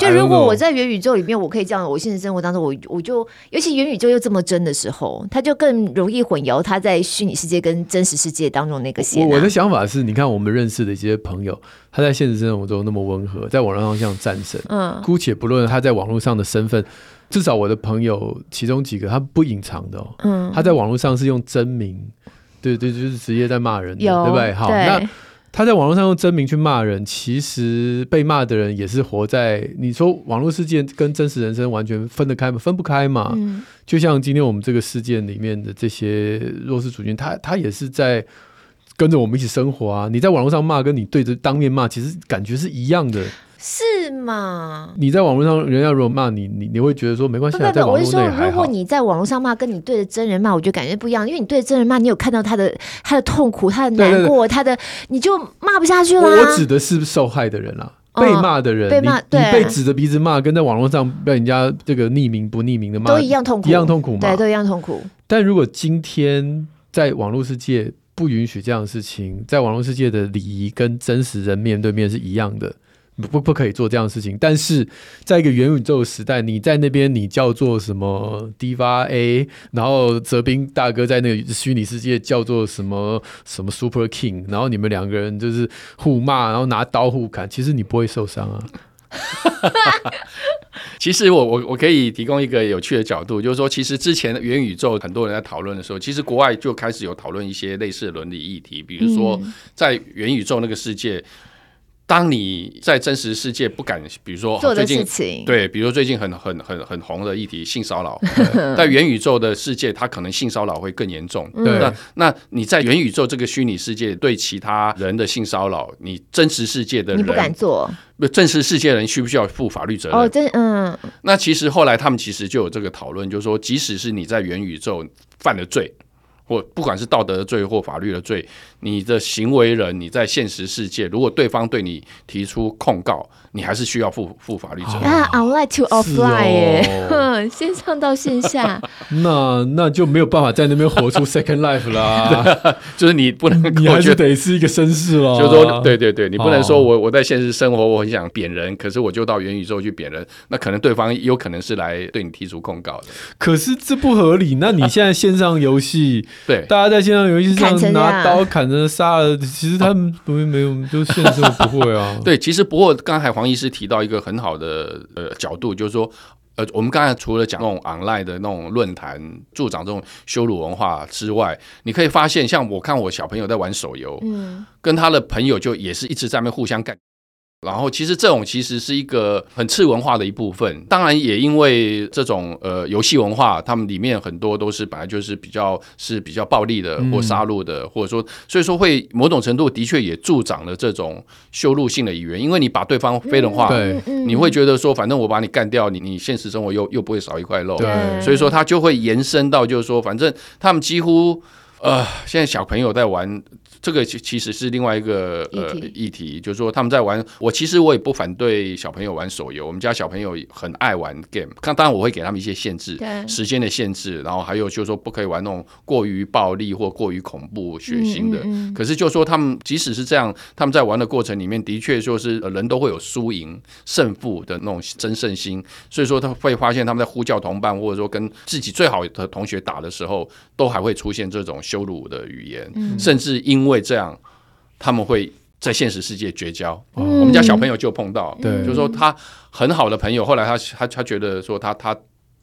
就如果我在元宇宙里面，我可以这样，我现实生活当中，我我就尤其元宇宙又这么真的时候，它就更容易混淆它在虚拟世界跟真实世界当中那个线啊。我的想法是，你看我们认识的一些朋友，他在现实生活中那么温和，在网络上像战神，嗯，姑且不论他在网络上的身份，至少我的朋友其中几个他不隐藏的哦，嗯，他在网络上是用真名，对对，就是直接在骂人的，对不对？好，那。他在网络上用真名去骂人，其实被骂的人也是活在你说网络事件跟真实人生完全分得开吗？分不开嘛。嗯、就像今天我们这个事件里面的这些弱势族群，他他也是在跟着我们一起生活啊。你在网络上骂，跟你对着当面骂，其实感觉是一样的。是吗？你在网络上，人家如果骂你，你你会觉得说没关系。在网络内还好。如果你在网络上骂，跟你对着真人骂，我觉得感觉不一样。因为你对着真人骂，你有看到他的他的痛苦，他的难过，对对对，他的你就骂不下去了。我指的是受害的人啦，嗯、被骂的人，被骂，你被指着鼻子骂，跟在网络上被人家这个匿名不匿名的骂，都一样痛苦，一样痛苦嘛？对，都一样痛苦。但如果今天在网络世界不允许这样的事情，在网络世界的礼仪跟真实人面对面是一样的。不不可以做这样的事情，但是在一个元宇宙的时代，你在那边你叫做什么 Diva A，然后泽斌大哥在那个虚拟世界叫做什么什么 Super King，然后你们两个人就是互骂，然后拿刀互砍，其实你不会受伤啊。其实我我我可以提供一个有趣的角度，就是说，其实之前的元宇宙很多人在讨论的时候，其实国外就开始有讨论一些类似的伦理议题，比如说在元宇宙那个世界。当你在真实世界不敢，比如说最近对，比如说最近很很很很红的议题性骚扰，在元宇宙的世界，它可能性骚扰会更严重。对，那那你在元宇宙这个虚拟世界对其他人的性骚扰，你真实世界的人你不敢做，不真实世界的人需不需要负法律责任？哦，真嗯。那其实后来他们其实就有这个讨论，就是说，即使是你在元宇宙犯了罪。或不管是道德的罪或法律的罪，你的行为人，你在现实世界，如果对方对你提出控告，你还是需要负负法律责任。啊，online to offline 线上到线下，那那就没有办法在那边活出 second life 啦。就是你不能，你还是得是一个绅士了。就是说，对对对，你不能说我我在现实生活我很想扁人，可是我就到元宇宙去扁人，那可能对方有可能是来对你提出控告的。可是这不合理。那你现在线上游戏？对，大家在线上游戏上拿刀砍着杀了，其实他们不会没有，就现实不会啊。对，其实不过刚才黄医师提到一个很好的呃角度，就是说呃，我们刚才除了讲那种 online 的那种论坛助长这种羞辱文化之外，你可以发现，像我看我小朋友在玩手游，嗯，跟他的朋友就也是一直在那边互相干。然后，其实这种其实是一个很次文化的一部分。当然，也因为这种呃游戏文化，他们里面很多都是本来就是比较是比较暴力的，或杀戮的，或者说，所以说会某种程度的确也助长了这种羞辱性的语言。因为你把对方非人化，对，你会觉得说，反正我把你干掉，你你现实生活又又不会少一块肉，对，所以说他就会延伸到就是说，反正他们几乎呃，现在小朋友在玩。这个其其实是另外一个呃议题，就是说他们在玩。我其实我也不反对小朋友玩手游，我们家小朋友很爱玩 game。当然我会给他们一些限制，时间的限制，然后还有就是说不可以玩那种过于暴力或过于恐怖血腥的。嗯嗯嗯，可是就是说他们即使是这样，他们在玩的过程里面的确就是人都会有输赢胜负的那种争胜心，所以说他会发现他们在呼叫同伴或者说跟自己最好的同学打的时候，都还会出现这种羞辱的语言，嗯、甚至因为。会这样，他们会在现实世界绝交。嗯、我们家小朋友就碰到，对，就是说他很好的朋友，后来他他他觉得说他他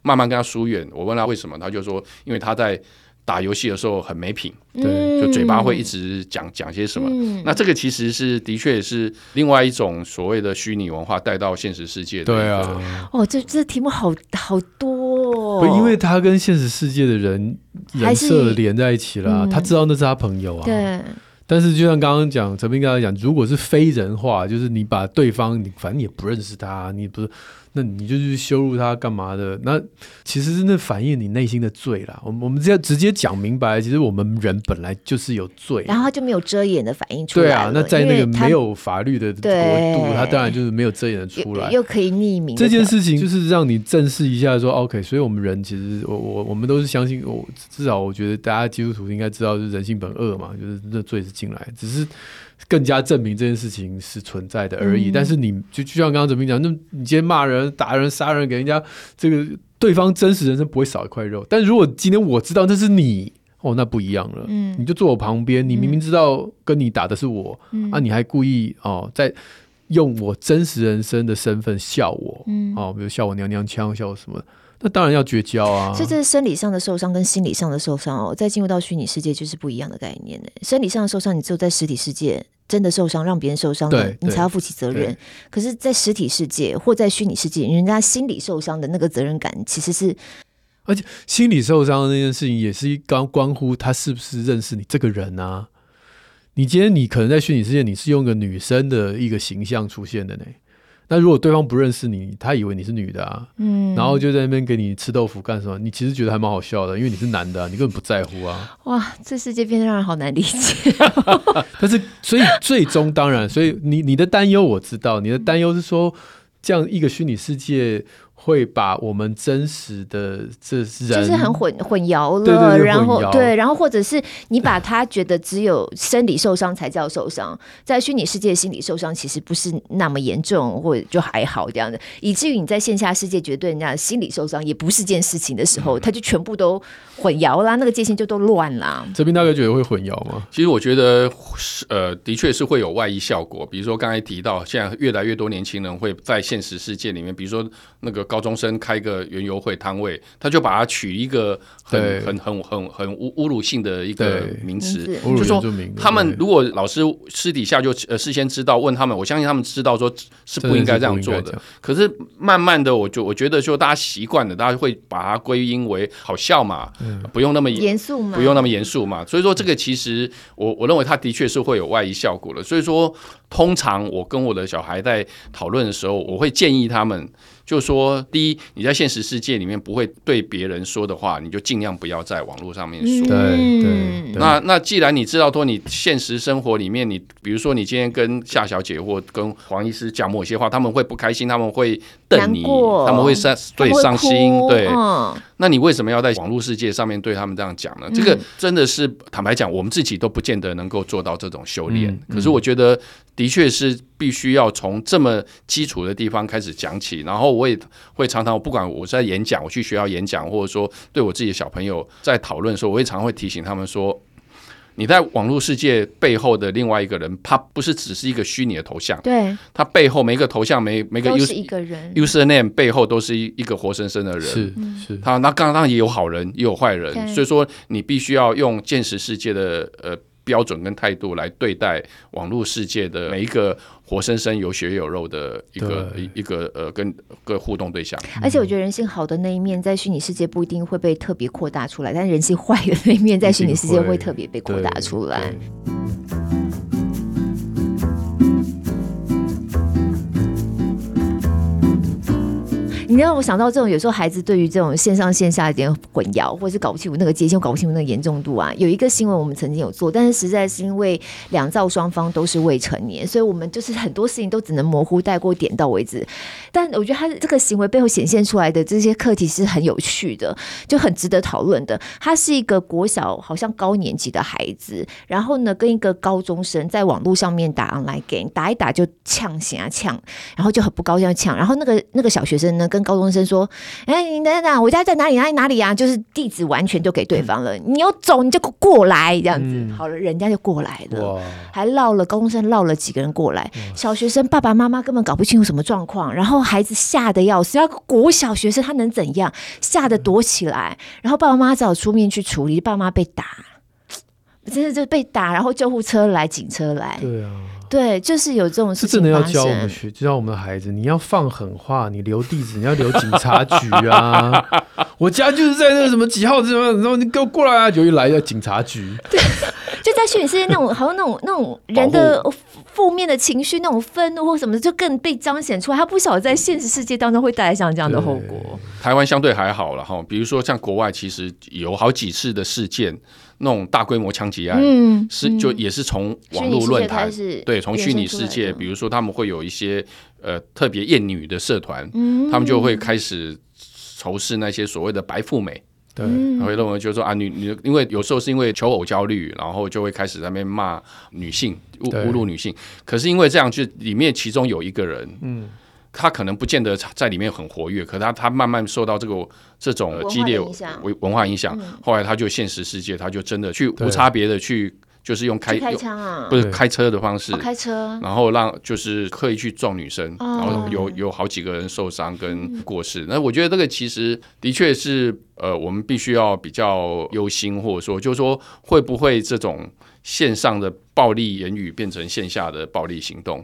慢慢跟他疏远。我问他为什么，他就说因为他在打游戏的时候很没品，对，就嘴巴会一直讲讲些什么。嗯、那这个其实是的确是另外一种所谓的虚拟文化带到现实世界的。对啊，哦，这这题目好好多、哦，不，因为他跟现实世界的人颜色连在一起了，嗯、他知道那是他朋友啊。对。但是，就像刚刚讲，陈斌刚才讲，如果是非人化，就是你把对方，你反正你也不认识他，你不是。那你就去羞辱他干嘛的？那其实是那反映你内心的罪啦。我们我们只要直接讲明白，其实我们人本来就是有罪，然后他就没有遮掩的反应出来。对啊，那在那个没有法律的国度，他当然就是没有遮掩的出来，又可以匿名。这件事情就是让你正视一下，说 OK。所以我们人其实，我我我们都是相信，我至少我觉得大家基督徒应该知道，就是人性本恶嘛，就是那罪是进来，只是。更加证明这件事情是存在的而已。嗯、但是你就就像刚刚怎么讲，那你今天骂人、打人、杀人，给人家这个对方真实人生不会少一块肉。但如果今天我知道这是你，哦，那不一样了。嗯，你就坐我旁边，你明明知道跟你打的是我，嗯、啊，你还故意哦，在用我真实人生的身份笑我，嗯，哦，比如笑我娘娘腔，笑我什么。那当然要绝交啊！所以这是生理上的受伤跟心理上的受伤哦，再进入到虚拟世界就是不一样的概念呢。生理上的受伤，你只有在实体世界真的受伤，让别人受伤了，你才要负起责任。可是，在实体世界或在虚拟世界，人家心理受伤的那个责任感其实是，而且心理受伤的那件事情也是一关关乎他是不是认识你这个人啊。你今天你可能在虚拟世界，你是用个女生的一个形象出现的呢。那如果对方不认识你，他以为你是女的啊，嗯，然后就在那边给你吃豆腐干什么？你其实觉得还蛮好笑的，因为你是男的啊，你根本不在乎啊。哇，这世界变得让人好难理解。但是，所以最终当然，所以你你的担忧我知道，你的担忧是说这样一个虚拟世界。会把我们真实的这人就是很混混淆了，对对对，然后对，然后或者是你把他觉得只有生理受伤才叫受伤，在虚拟世界心理受伤其实不是那么严重，或者就还好这样的，以至于你在线下世界觉得对人家心理受伤也不是件事情的时候，他就全部都混淆啦，那个界限就都乱啦。这边大哥觉得会混淆吗？其实我觉得呃，的确是会有外溢效果，比如说刚才提到，现在越来越多年轻人会在现实世界里面，比如说那个。高中生开个园游会摊位，他就把它取一个很很很很很侮侮辱性的一个名词，就说他们如果老师私底下就呃事先知道问他们，我相信他们知道说是不应该这样做的。可是慢慢的，我就我觉得就大家习惯了，大家会把它归因为好笑嘛，嗯、不用那么严肃嘛，不用那么严肃嘛。所以说这个其实我我认为他的确是会有外溢效果的。所以说通常我跟我的小孩在讨论的时候，我会建议他们。就说，第一，你在现实世界里面不会对别人说的话，你就尽量不要在网络上面说。对对。那那既然你知道说，你现实生活里面，你比如说你今天跟夏小姐或跟黄医师讲某些话，他们会不开心，他们会瞪你，他们会伤，对，伤心，对。那你为什么要在网络世界上面对他们这样讲呢？这个真的是坦白讲，我们自己都不见得能够做到这种修炼。可是我觉得，的确是必须要从这么基础的地方开始讲起。然后我也会常常，不管我在演讲，我去学校演讲，或者说对我自己的小朋友在讨论的时候，我会常常会提醒他们说：你在网络世界背后的另外一个人，他不是只是一个虚拟的头像，对，他背后每一个头像，每每个 user, 一个人，user name 背后都是一一个活生生的人，是是。他那刚刚也有好人，也有坏人，所以说你必须要用现实世界的呃标准跟态度来对待网络世界的每一个。活生生有血有肉的一个一一个呃，跟个互动对象。而且我觉得人性好的那一面，在虚拟世界不一定会被特别扩大出来，但人性坏的那一面，在虚拟世界会特别被扩大出来。你让我想到这种，有时候孩子对于这种线上线下一点混淆，或者是搞不清楚那个界限，搞不清楚那个严重度啊。有一个新闻我们曾经有做，但是实在是因为两造双方都是未成年，所以我们就是很多事情都只能模糊带过，点到为止。但我觉得他这个行为背后显现出来的这些课题是很有趣的，就很值得讨论的。他是一个国小好像高年级的孩子，然后呢跟一个高中生在网络上面打 online game，打一打就呛醒啊呛，然后就很不高兴呛，然后那个那个小学生呢跟高中生说：“哎，你等等，我家在哪里？哪里哪里啊？就是地址完全就给对方了。你要走，你就过来，这样子。好了，人家就过来了，还绕了高中生绕了几个人过来。小学生爸爸妈妈根本搞不清楚什么状况，然后孩子吓得要死。要国小学生他能怎样？吓得躲起来，然后爸爸妈妈只好出面去处理。爸妈被打，真的就被打，然后救护车来，警车来。对啊。”对，就是有这种事情。是真的要教我们学，教我们的孩子，你要放狠话，你留地址，你要留警察局啊！我家就是在那个什么几号什么，然后你给我过来啊！就一来要警察局。对，就在虚拟世界那种，好像那种那种人的负面的情绪，那种愤怒或什么的，就更被彰显出来。他不晓得在现实世界当中会带来像这样的后果。台湾相对还好了哈，比如说像国外，其实有好几次的事件。那种大规模枪击案，嗯，是就也是从网络论坛，对，从虚拟世界，比如说他们会有一些呃特别厌女的社团，嗯，他们就会开始仇视那些所谓的白富美，对，他会认为就是说啊，女女，因为有时候是因为求偶焦虑，然后就会开始在那边骂女性，侮侮辱女性，可是因为这样，就里面其中有一个人，嗯。他可能不见得在里面很活跃，可他他慢慢受到这个这种激烈文文化影响，后来他就现实世界，他就真的去无差别的去，就是用开开枪啊，不是开车的方式，开车，然后让就是刻意去撞女生，然后有有好几个人受伤跟过世。那我觉得这个其实的确是呃，我们必须要比较忧心，或者说就是说会不会这种线上的暴力言语变成线下的暴力行动？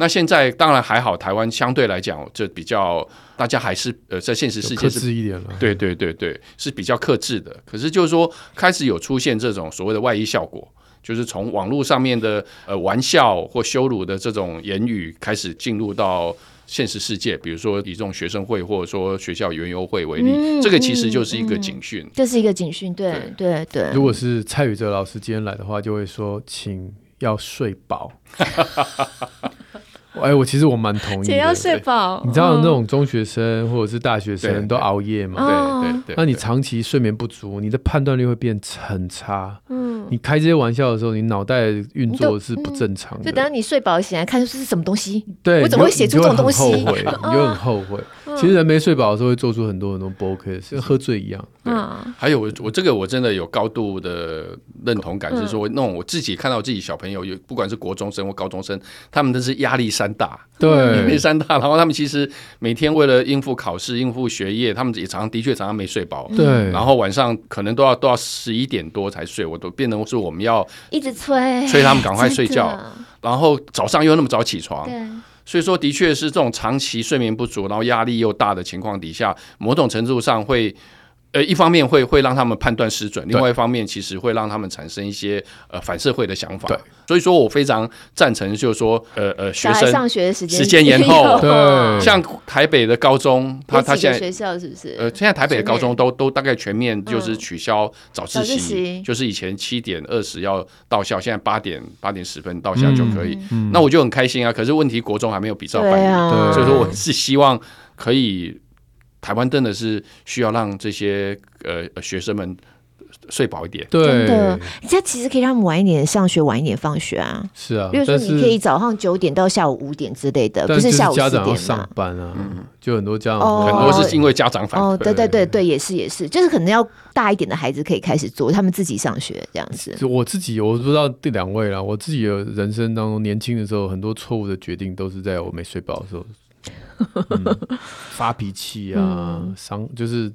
那现在当然还好，台湾相对来讲就比较，大家还是呃在现实世界是克制一点了，对对对对，是比较克制的。可是就是说，开始有出现这种所谓的外溢效果，就是从网络上面的呃玩笑或羞辱的这种言语开始进入到现实世界，比如说以这种学生会或者说学校园游会为例，嗯、这个其实就是一个警讯，这是一个警讯，对对对。如果是蔡宇哲老师今天来的话，就会说，请要睡饱。哎，我其实我蛮同意的。要睡饱，你知道那种中学生或者是大学生都熬夜嘛？对对对。那你长期睡眠不足，你的判断力会变很差。嗯。你开这些玩笑的时候，你脑袋运作是不正常的。就等到你睡饱醒来看，这是什么东西？对，我怎么会写出这种东西？你就会很后悔。其实人没睡饱的时候会做出很多很多不 OK 的事，跟喝醉一样。嗯。还有我我这个我真的有高度的认同感，是说那种我自己看到自己小朋友有，不管是国中生或高中生，他们都是压力山大，对，压力山大。然后他们其实每天为了应付考试、应付学业，他们也常常的确常常没睡饱。对，然后晚上可能都要都要十一点多才睡，我都变成是我们要一直催催他们赶快睡觉，然后早上又那么早起床。对，所以说的确是这种长期睡眠不足，然后压力又大的情况底下，某种程度上会。呃，一方面会会让他们判断失准，另外一方面其实会让他们产生一些呃反社会的想法。对，所以说我非常赞成，就是说呃呃，学生上学的时间时间延后。对，像台北的高中，他他现在学校是不是？呃，现在台北的高中都都大概全面就是取消早自习，就是以前七点二十要到校，现在八点八点十分到校就可以。那我就很开心啊。可是问题国中还没有比照办理，所以说我是希望可以。台湾真的是需要让这些呃学生们睡饱一点。对，真的，这其实可以让他们晚一点上学，晚一点放学啊。是啊，比如说你可以早上九点到下午五点之类的，不是下午四点家长要上班啊，就很多家长、哦、很多是因为家长反哦，对对对对，也是也是，就是可能要大一点的孩子可以开始做，他们自己上学这样子。就我自己，我不知道这两位啦，我自己的人生当中年轻的时候，很多错误的决定都是在我没睡饱的时候。嗯、发脾气啊，伤、嗯、就是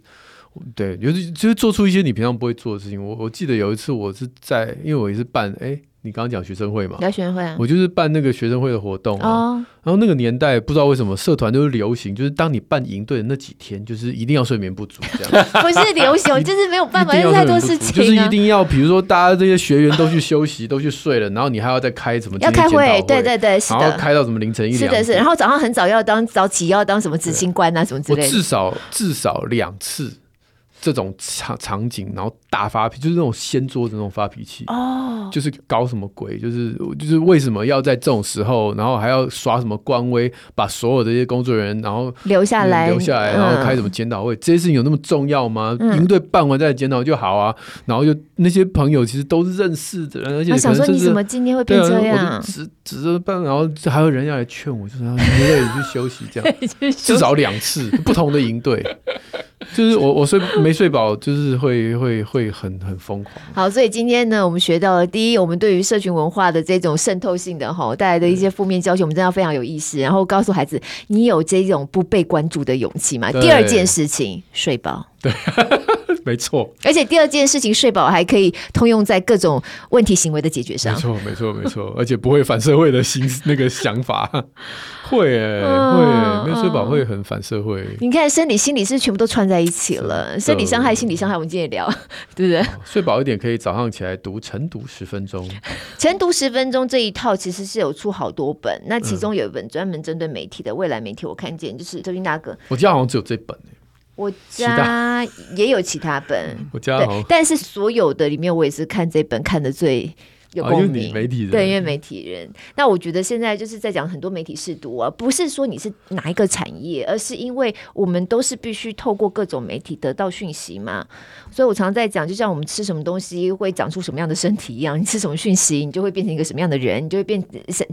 对，就是就是做出一些你平常不会做的事情。我我记得有一次，我是在，因为我也是办，哎、欸。你刚刚讲学生会嘛？聊学生会啊，我就是办那个学生会的活动啊。哦、然后那个年代不知道为什么社团都是流行，就是当你办营队的那几天，就是一定要睡眠不足这样。不是流行，就是没有办法，有太多事情、啊。就是一定要，比如说大家这些学员都去休息，都去睡了，然后你还要再开什么？要开会，对对对，是的。然后开到什么凌晨一两点？是的是。然后早上很早要当早起，要当什么执行官啊什么之类的。我至少至少两次。这种场场景，然后大发脾，就是那种掀桌子那种发脾气，哦，oh. 就是搞什么鬼，就是就是为什么要在这种时候，然后还要耍什么官威，把所有的这些工作人员然后留下来，留下来，然后开什么检讨会，嗯、这些事情有那么重要吗？营、嗯、队办完再检讨就好啊。然后就那些朋友其实都是认识的人，而且想说你怎么今天会变这样？啊、只只是办，然后还有人要来劝我，就说你累了去休息，这样 至少两次不同的营队。就是我我睡没睡饱，就是会会会很很疯狂。好，所以今天呢，我们学到了第一，我们对于社群文化的这种渗透性的哈带来的一些负面教训，我们真的非常有意识，然后告诉孩子，你有这种不被关注的勇气吗？第二件事情，睡饱。对。没错，而且第二件事情，睡饱还可以通用在各种问题行为的解决上。没错，没错，没错，而且不会反社会的心 那个想法，会哎、会、欸，没睡饱会很反社会。你看，生理、心理是全部都串在一起了，生理伤害、心理伤害，我们今天也聊，对不对？睡饱一点可以早上起来读晨读十分钟，晨读十分钟这一套其实是有出好多本，那其中有一本专门针对媒体的未来媒体，我看见就是周斌大哥，我记得好像只有这本、欸我家也有其他本，我家对，但是所有的里面，我也是看这本看的最。有共鸣，媒体人对，因为媒体人。那我觉得现在就是在讲很多媒体试读啊，不是说你是哪一个产业，而是因为我们都是必须透过各种媒体得到讯息嘛。所以我常常在讲，就像我们吃什么东西会长出什么样的身体一样，你吃什么讯息，你就会变成一个什么样的人，你就会变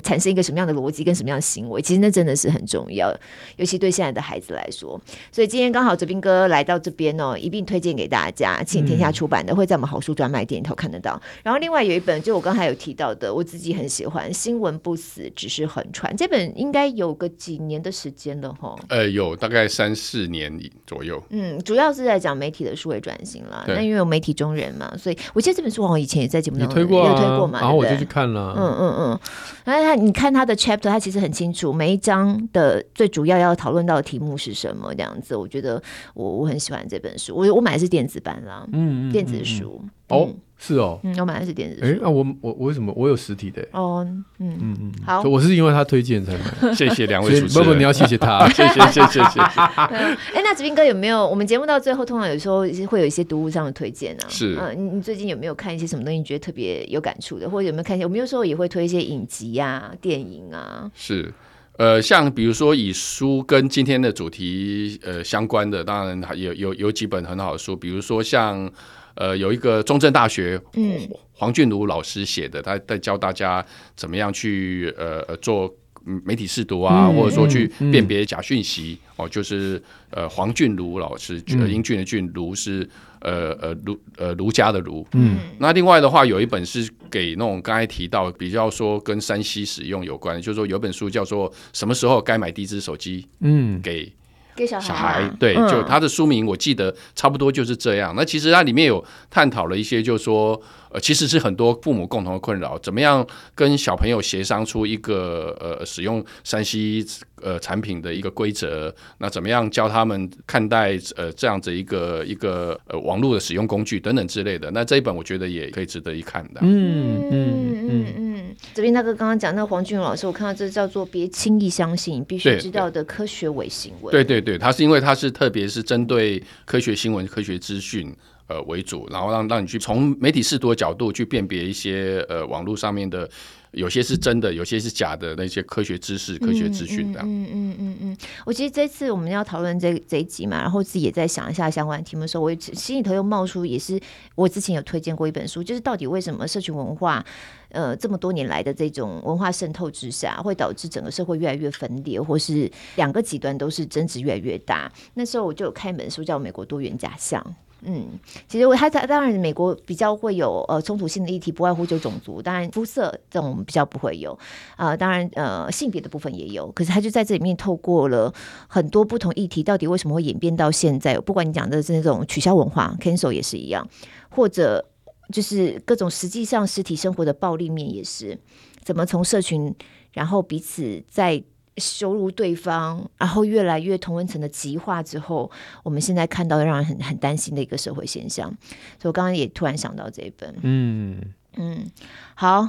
产生一个什么样的逻辑跟什么样的行为。其实那真的是很重要，尤其对现在的孩子来说。所以今天刚好哲斌哥来到这边哦，一并推荐给大家，请天下出版的，会在我们好书专卖店里头看得到。然后另外有一本，就我刚。还有提到的，我自己很喜欢《新闻不死，只是横传》这本，应该有个几年的时间了哈。呃，有大概三四年左右。嗯，主要是在讲媒体的数位转型啦。那因为有媒体中人嘛，所以我记得这本书好像以前也在节目当中推过、啊，有推过嘛。然后我就去看了。嗯嗯嗯。然后他，你看他的 chapter，他其实很清楚，每一章的最主要要讨论到的题目是什么，这样子。我觉得我我很喜欢这本书，我我买的是电子版啦，嗯，嗯，电子书、嗯、哦。是哦，嗯，我买的是电子书。哎，那我我我为什么我有实体的？哦，嗯嗯嗯，好，我是因为他推荐才买。谢谢两位主持人，不不，你要谢谢他，谢谢谢谢谢谢。哎，那子斌哥有没有？我们节目到最后，通常有时候会有一些读物上的推荐啊。是，嗯，你你最近有没有看一些什么东西，你觉得特别有感触的，或者有没有看一些？我们有时候也会推一些影集啊、电影啊。是，呃，像比如说以书跟今天的主题呃相关的，当然还有有有几本很好的书，比如说像。呃，有一个中正大学黄俊如老师写的，他在教大家怎么样去呃呃做媒体试读啊，嗯、或者说去辨别假讯息、嗯、哦，就是呃黄俊如老师，嗯、英俊的俊，如是呃呃儒呃儒家的儒。嗯，那另外的话，有一本是给那种刚才提到比较说跟山西使用有关，就是说有本书叫做《什么时候该买第一支手机》。嗯，给。给小孩，对，就他的书名，我记得差不多就是这样。那其实它里面有探讨了一些，就是说。呃，其实是很多父母共同的困扰，怎么样跟小朋友协商出一个呃使用山西呃产品的一个规则？那怎么样教他们看待呃这样子一个一个呃网络的使用工具等等之类的？那这一本我觉得也可以值得一看的。嗯嗯嗯嗯，这边大哥刚刚讲那个黄俊老师，我看到这叫做“别轻易相信，必须知道的科学伪新闻”。对对对，他是因为他是特别是针对科学新闻、科学资讯。呃为主，然后让让你去从媒体识读的角度去辨别一些呃网络上面的。有些是真的，有些是假的，那些科学知识、科学资讯这样。嗯嗯嗯嗯，我其实这次我们要讨论这这一集嘛，然后自己也在想一下相关题目的时候，我心里头又冒出，也是我之前有推荐过一本书，就是到底为什么社群文化，呃，这么多年来的这种文化渗透之下，会导致整个社会越来越分裂，或是两个极端都是争执越来越大。那时候我就有看一本书，叫《美国多元假象》。嗯，其实我他他当然美国比较会有呃冲突性的议题，不外乎就种族，当然肤色这种比较不会有啊、当然呃性别的部分也有，可是他就在这里面透过了很多不同议题，到底为什么会演变到现在？不管你讲的是那种取消文化，cancel 也是一样，或者就是各种实际上实体生活的暴力面也是，怎么从社群然后彼此在。羞辱对方，然后越来越同温层的极化之后，我们现在看到的让人很很担心的一个社会现象。所以我刚刚也突然想到这一本，嗯嗯，好。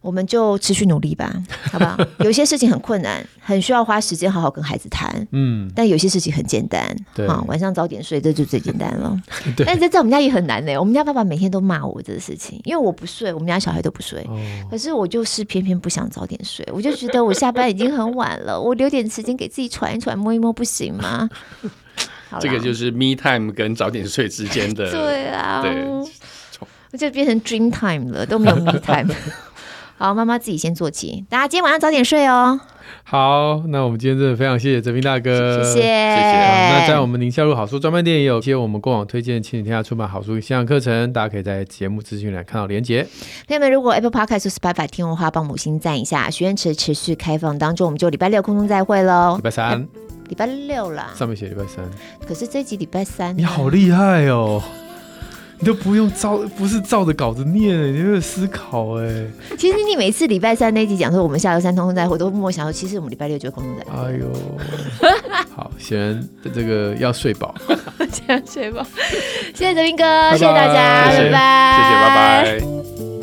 我们就持续努力吧，好不好？有些事情很困难，很需要花时间好好跟孩子谈。嗯，但有些事情很简单，对啊，晚上早点睡，这就最简单了。对，但是在我们家也很难呢。我们家爸爸每天都骂我这个事情，因为我不睡，我们家小孩都不睡。哦，可是我就是偏偏不想早点睡，我就觉得我下班已经很晚了，我留点时间给自己喘一喘、摸一摸，不行吗？这个就是 me time 跟早点睡之间的，对啊，对，我就变成 dream time 了，都没有 me time。好，妈妈自己先做起。大家今天晚上早点睡哦。好，那我们今天真的非常谢谢哲斌大哥，谢谢谢谢。那在我们宁夏路好书专卖店也有一些我们过往推荐亲子天下出版好书线上课程，大家可以在节目资讯栏看到连结。朋友们，如果 Apple Podcast 或 Spotify 听的话，帮母亲赞一下。许愿池持续开放当中，我们就礼拜六空中再会喽。礼拜三，礼拜六啦。上面写礼拜三，可是这集礼拜三，你好厉害哦。你都不用照，不是照着稿子念，你有思考哎。其实你每次礼拜三那集讲说我们下周三通通在，我都默默想说，其实我们礼拜六就空通在。哎呦，好，显然这个要睡饱，先睡饱。谢谢泽斌哥，谢谢大家，拜拜，谢谢，拜拜。